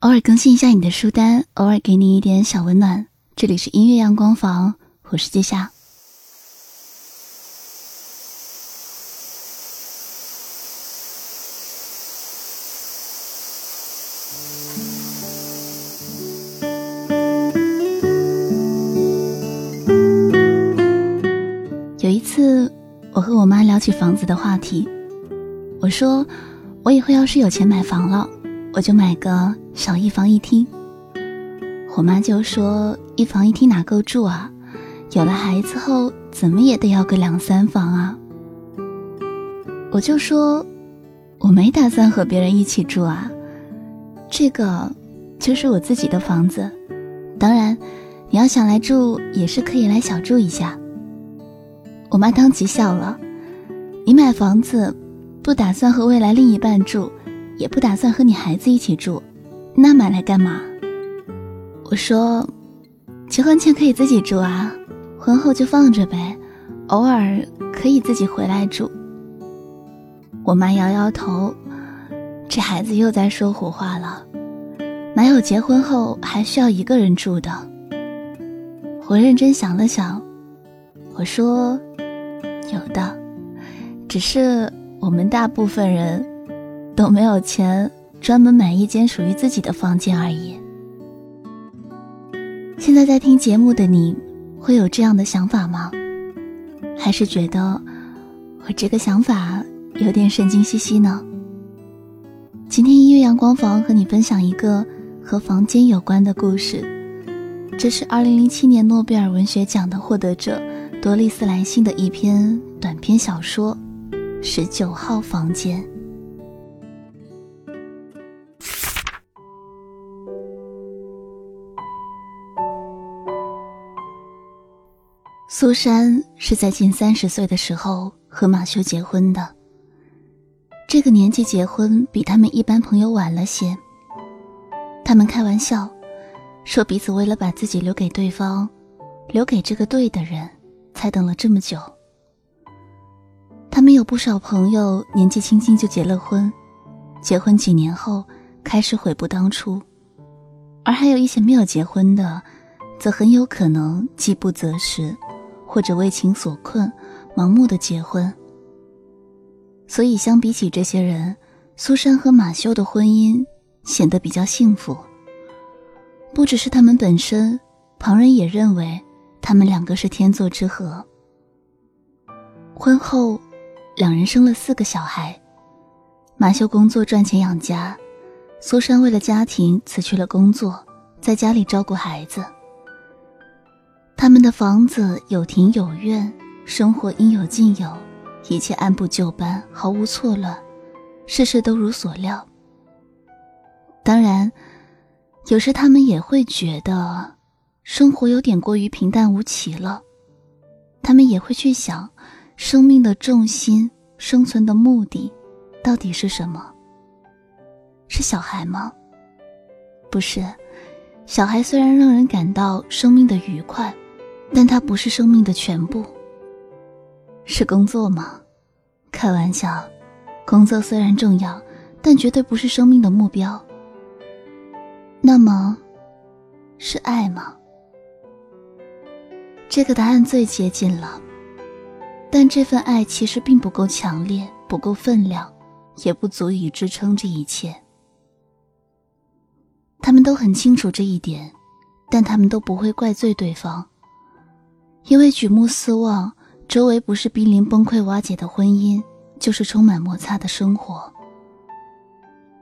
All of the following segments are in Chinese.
偶尔更新一下你的书单，偶尔给你一点小温暖。这里是音乐阳光房，我是季夏。有一次，我和我妈聊起房子的话题，我说我以后要是有钱买房了。我就买个小一房一厅。我妈就说：“一房一厅哪够住啊？有了孩子后，怎么也得要个两三房啊。”我就说：“我没打算和别人一起住啊，这个就是我自己的房子。当然，你要想来住，也是可以来小住一下。”我妈当即笑了：“你买房子，不打算和未来另一半住？”也不打算和你孩子一起住，那买来干嘛？我说，结婚前可以自己住啊，婚后就放着呗，偶尔可以自己回来住。我妈摇摇头，这孩子又在说胡话了，哪有结婚后还需要一个人住的？我认真想了想，我说，有的，只是我们大部分人。都没有钱专门买一间属于自己的房间而已。现在在听节目的你，会有这样的想法吗？还是觉得我这个想法有点神经兮兮呢？今天音乐阳光房和你分享一个和房间有关的故事，这是二零零七年诺贝尔文学奖的获得者多丽丝莱辛的一篇短篇小说《十九号房间》。苏珊是在近三十岁的时候和马修结婚的。这个年纪结婚比他们一般朋友晚了些。他们开玩笑，说彼此为了把自己留给对方，留给这个对的人，才等了这么久。他们有不少朋友年纪轻轻就结了婚，结婚几年后开始悔不当初，而还有一些没有结婚的，则很有可能饥不择食。或者为情所困，盲目的结婚。所以相比起这些人，苏珊和马修的婚姻显得比较幸福。不只是他们本身，旁人也认为他们两个是天作之合。婚后，两人生了四个小孩。马修工作赚钱养家，苏珊为了家庭辞去了工作，在家里照顾孩子。他们的房子有庭有院，生活应有尽有，一切按部就班，毫无错乱，事事都如所料。当然，有时他们也会觉得生活有点过于平淡无奇了。他们也会去想，生命的重心、生存的目的，到底是什么？是小孩吗？不是，小孩虽然让人感到生命的愉快。但它不是生命的全部。是工作吗？开玩笑，工作虽然重要，但绝对不是生命的目标。那么，是爱吗？这个答案最接近了，但这份爱其实并不够强烈，不够分量，也不足以支撑这一切。他们都很清楚这一点，但他们都不会怪罪对方。因为举目四望，周围不是濒临崩溃瓦解的婚姻，就是充满摩擦的生活。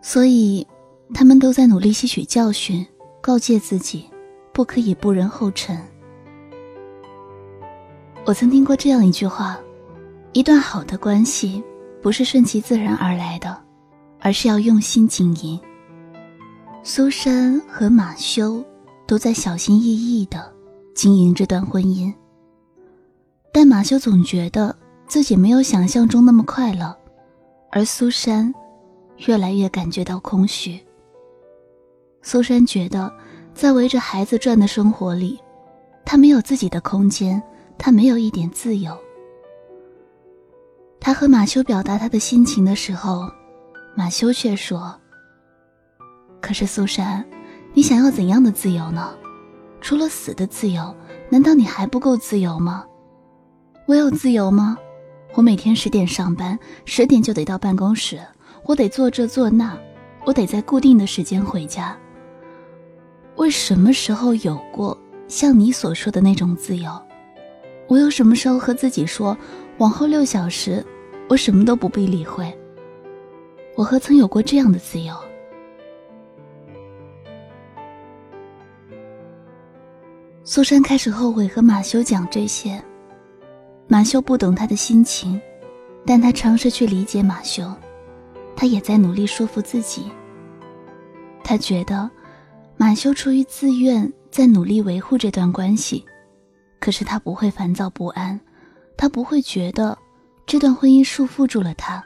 所以，他们都在努力吸取教训，告诫自己，不可以步人后尘。我曾听过这样一句话：一段好的关系，不是顺其自然而来的，而是要用心经营。苏珊和马修都在小心翼翼的经营这段婚姻。但马修总觉得自己没有想象中那么快乐，而苏珊越来越感觉到空虚。苏珊觉得，在围着孩子转的生活里，她没有自己的空间，她没有一点自由。她和马修表达她的心情的时候，马修却说：“可是苏珊，你想要怎样的自由呢？除了死的自由，难道你还不够自由吗？我有自由吗？我每天十点上班，十点就得到办公室，我得做这做那，我得在固定的时间回家。我什么时候有过像你所说的那种自由？我又什么时候和自己说，往后六小时，我什么都不必理会？我何曾有过这样的自由？苏珊开始后悔和马修讲这些。马修不懂他的心情，但他尝试去理解马修。他也在努力说服自己。他觉得，马修出于自愿在努力维护这段关系，可是他不会烦躁不安，他不会觉得这段婚姻束缚住了他，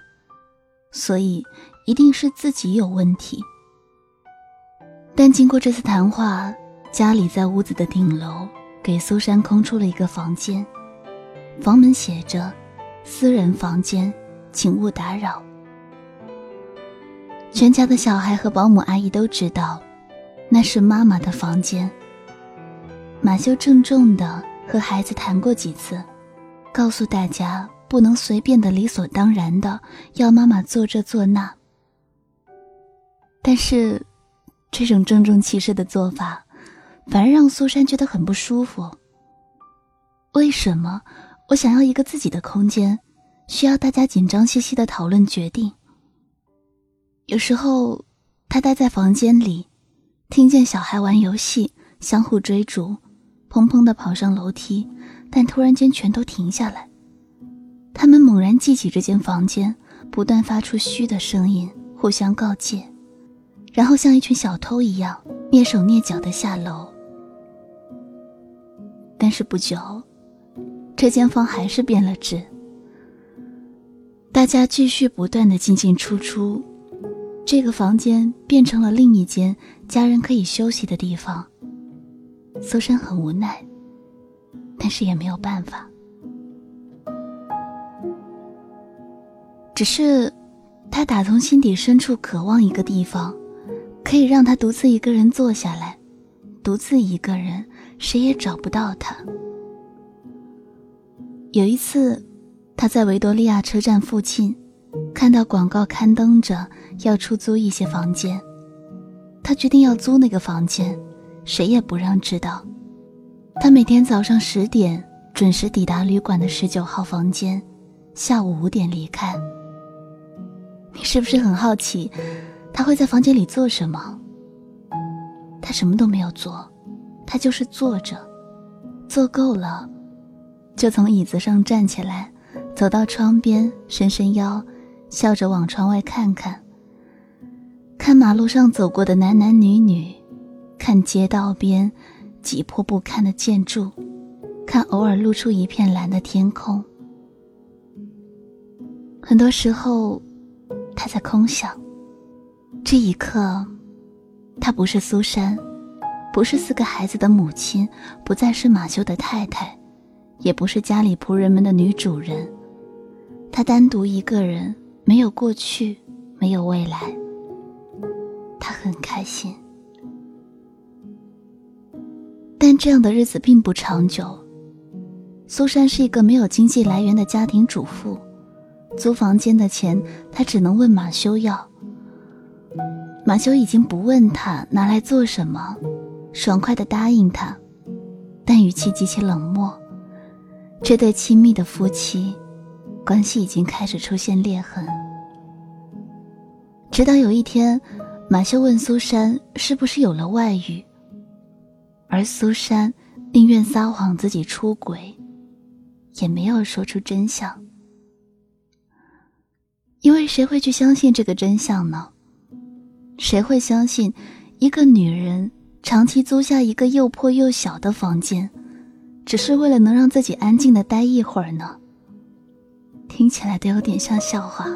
所以一定是自己有问题。但经过这次谈话。家里在屋子的顶楼，给苏珊空出了一个房间，房门写着“私人房间，请勿打扰”。全家的小孩和保姆阿姨都知道，那是妈妈的房间。马修郑重的和孩子谈过几次，告诉大家不能随便的、理所当然的要妈妈做这做那。但是，这种郑重其事的做法。反而让苏珊觉得很不舒服。为什么我想要一个自己的空间，需要大家紧张兮兮的讨论决定？有时候，他待在房间里，听见小孩玩游戏，相互追逐，砰砰的跑上楼梯，但突然间全都停下来。他们猛然记起这间房间，不断发出嘘的声音，互相告诫，然后像一群小偷一样蹑手蹑脚的下楼。但是不久，这间房还是变了质。大家继续不断的进进出出，这个房间变成了另一间家人可以休息的地方。苏珊很无奈，但是也没有办法。只是，他打从心底深处渴望一个地方，可以让他独自一个人坐下来，独自一个人。谁也找不到他。有一次，他在维多利亚车站附近，看到广告刊登着要出租一些房间，他决定要租那个房间，谁也不让知道。他每天早上十点准时抵达旅馆的十九号房间，下午五点离开。你是不是很好奇，他会在房间里做什么？他什么都没有做。他就是坐着，坐够了，就从椅子上站起来，走到窗边，伸伸腰，笑着往窗外看看。看马路上走过的男男女女，看街道边挤破不堪的建筑，看偶尔露出一片蓝的天空。很多时候，他在空想。这一刻，他不是苏珊。不是四个孩子的母亲，不再是马修的太太，也不是家里仆人们的女主人。她单独一个人，没有过去，没有未来。她很开心，但这样的日子并不长久。苏珊是一个没有经济来源的家庭主妇，租房间的钱她只能问马修要。马修已经不问他拿来做什么。爽快的答应他，但语气极其冷漠。这对亲密的夫妻，关系已经开始出现裂痕。直到有一天，马修问苏珊是不是有了外遇，而苏珊宁愿撒谎自己出轨，也没有说出真相。因为谁会去相信这个真相呢？谁会相信一个女人？长期租下一个又破又小的房间，只是为了能让自己安静的待一会儿呢？听起来都有点像笑话。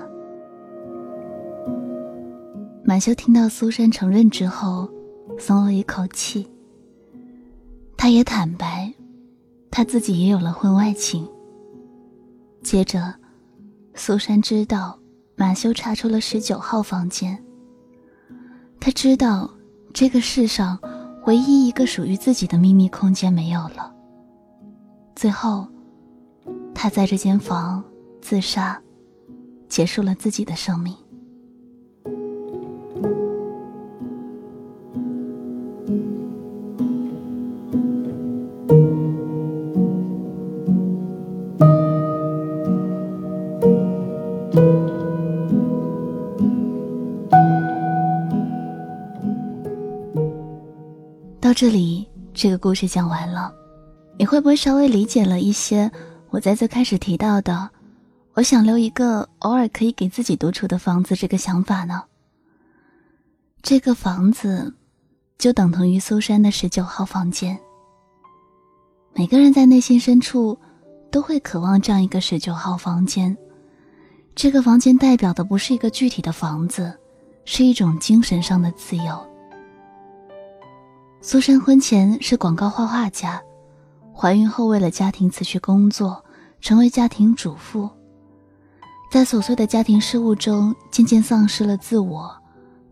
马修听到苏珊承认之后，松了一口气。他也坦白，他自己也有了婚外情。接着，苏珊知道马修查出了十九号房间。他知道这个世上唯一一个属于自己的秘密空间没有了。最后，他在这间房自杀，结束了自己的生命。到这里，这个故事讲完了，你会不会稍微理解了一些我在最开始提到的“我想留一个偶尔可以给自己独处的房子”这个想法呢？这个房子，就等同于苏珊的十九号房间。每个人在内心深处，都会渴望这样一个十九号房间。这个房间代表的不是一个具体的房子，是一种精神上的自由。苏珊婚前是广告画画家，怀孕后为了家庭辞去工作，成为家庭主妇。在琐碎的家庭事务中，渐渐丧失了自我，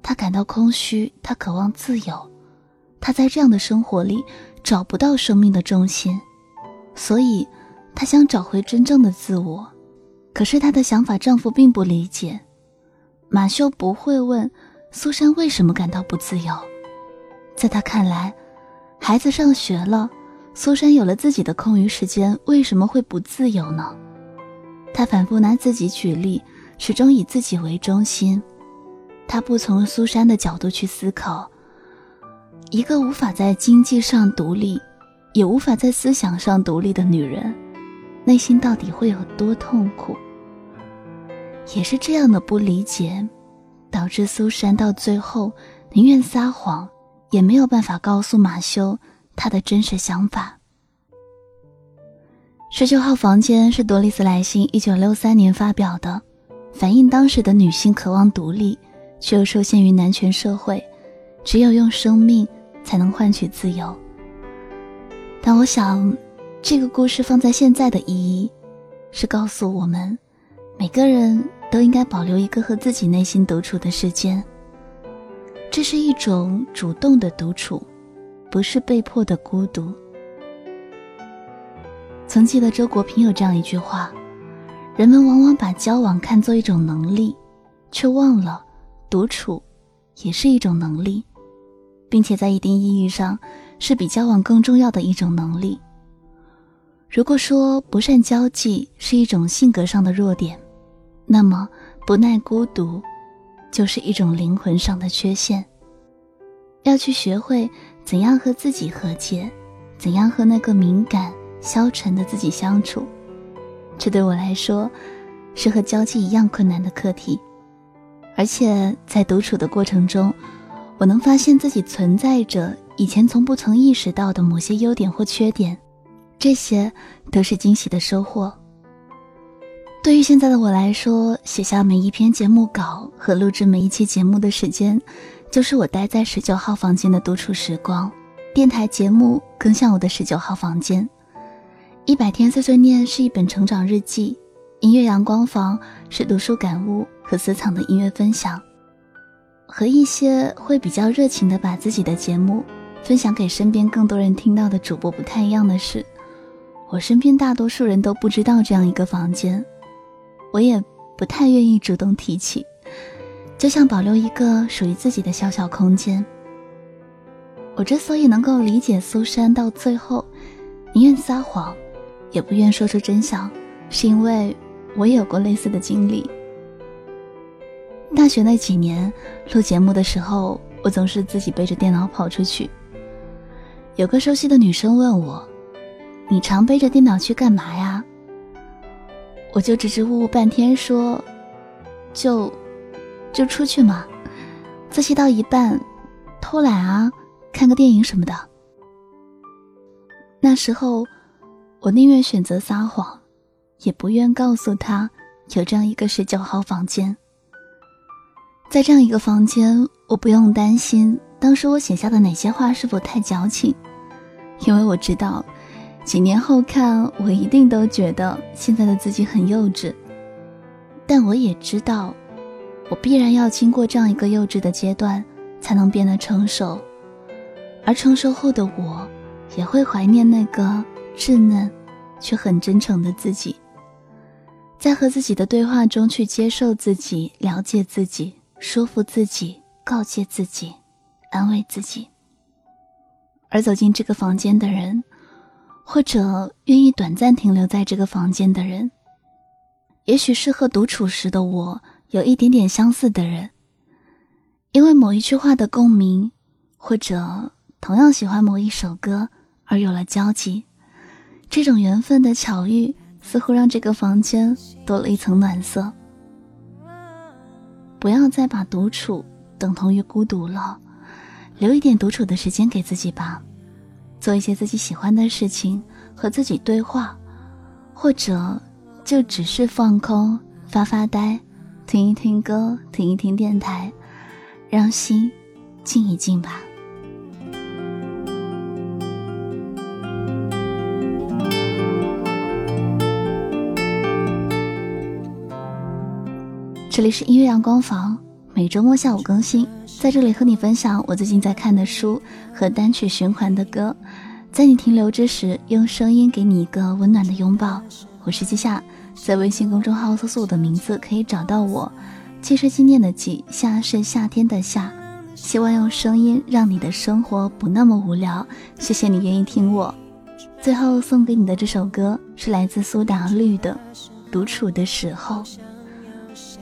她感到空虚，她渴望自由，她在这样的生活里找不到生命的重心，所以她想找回真正的自我。可是她的想法，丈夫并不理解。马修不会问苏珊为什么感到不自由。在他看来，孩子上学了，苏珊有了自己的空余时间，为什么会不自由呢？他反复拿自己举例，始终以自己为中心。他不从苏珊的角度去思考，一个无法在经济上独立，也无法在思想上独立的女人，内心到底会有多痛苦？也是这样的不理解，导致苏珊到最后宁愿撒谎。也没有办法告诉马修他的真实想法。十九号房间是多丽丝莱辛一九六三年发表的，反映当时的女性渴望独立，却又受限于男权社会，只有用生命才能换取自由。但我想，这个故事放在现在的意义，是告诉我们，每个人都应该保留一个和自己内心独处的时间。这是一种主动的独处，不是被迫的孤独。曾记得周国平有这样一句话：“人们往往把交往看作一种能力，却忘了独处也是一种能力，并且在一定意义上是比交往更重要的一种能力。”如果说不善交际是一种性格上的弱点，那么不耐孤独。就是一种灵魂上的缺陷。要去学会怎样和自己和解，怎样和那个敏感消沉的自己相处，这对我来说是和交际一样困难的课题。而且在独处的过程中，我能发现自己存在着以前从不曾意识到的某些优点或缺点，这些都是惊喜的收获。对于现在的我来说，写下每一篇节目稿和录制每一期节目的时间，就是我待在十九号房间的独处时光。电台节目更像我的十九号房间。一百天碎碎念是一本成长日记，音乐阳光房是读书感悟和私藏的音乐分享。和一些会比较热情的把自己的节目分享给身边更多人听到的主播不太一样的是，我身边大多数人都不知道这样一个房间。我也不太愿意主动提起，就像保留一个属于自己的小小空间。我之所以能够理解苏珊到最后宁愿撒谎，也不愿说出真相，是因为我也有过类似的经历。大学那几年录节目的时候，我总是自己背着电脑跑出去。有个熟悉的女生问我：“你常背着电脑去干嘛呀？”我就支支吾吾半天说：“就，就出去嘛，自习到一半，偷懒啊，看个电影什么的。”那时候，我宁愿选择撒谎，也不愿告诉他有这样一个十九号房间。在这样一个房间，我不用担心当时我写下的哪些话是否太矫情，因为我知道。几年后看，我一定都觉得现在的自己很幼稚。但我也知道，我必然要经过这样一个幼稚的阶段，才能变得成熟，而成熟后的我，也会怀念那个稚嫩却很真诚的自己。在和自己的对话中，去接受自己，了解自己，说服自己，告诫自己，安慰自己。而走进这个房间的人，或者愿意短暂停留在这个房间的人，也许是和独处时的我有一点点相似的人，因为某一句话的共鸣，或者同样喜欢某一首歌而有了交集。这种缘分的巧遇，似乎让这个房间多了一层暖色。不要再把独处等同于孤独了。留一点独处的时间给自己吧，做一些自己喜欢的事情，和自己对话，或者就只是放空、发发呆，听一听歌，听一听电台，让心静一静吧。这里是音乐阳光房，每周末下午更新。在这里和你分享我最近在看的书和单曲循环的歌，在你停留之时，用声音给你一个温暖的拥抱。我是季夏，在微信公众号搜索我的名字可以找到我。季是纪念的季，夏是夏天的夏。希望用声音让你的生活不那么无聊。谢谢你愿意听我。最后送给你的这首歌是来自苏打绿的《独处的时候》。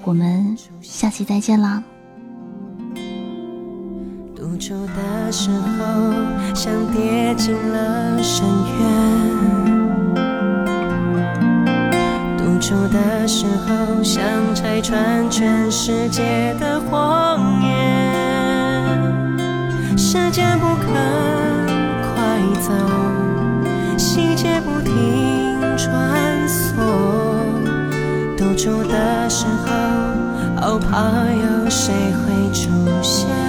我们下期再见啦。独处的时候，像跌进了深渊；独处的时候，想拆穿全世界的谎言。时间不肯快走，细节不停穿梭。独处的时候，好怕有谁会出现。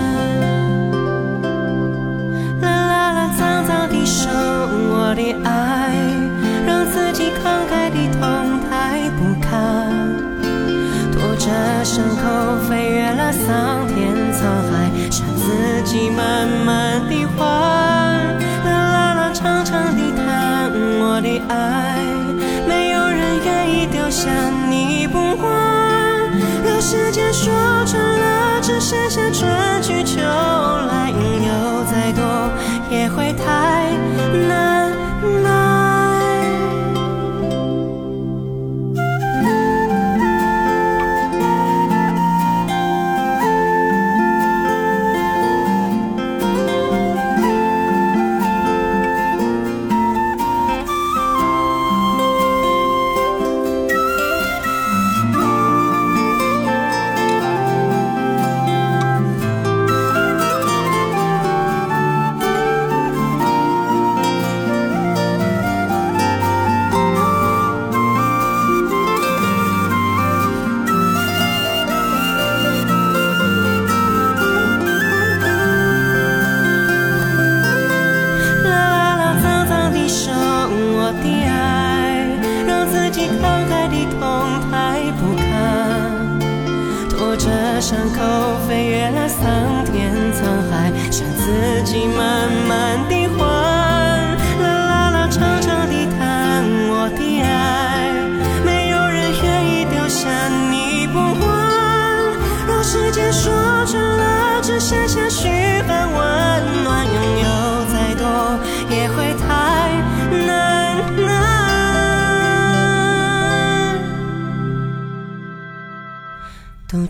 伤口飞越了桑田沧海，让自己慢慢地还。啦啦啦，长长地叹我的爱，没有人愿意丢下你不管。让时间说穿了，只剩下春去秋来，有再多也会太难。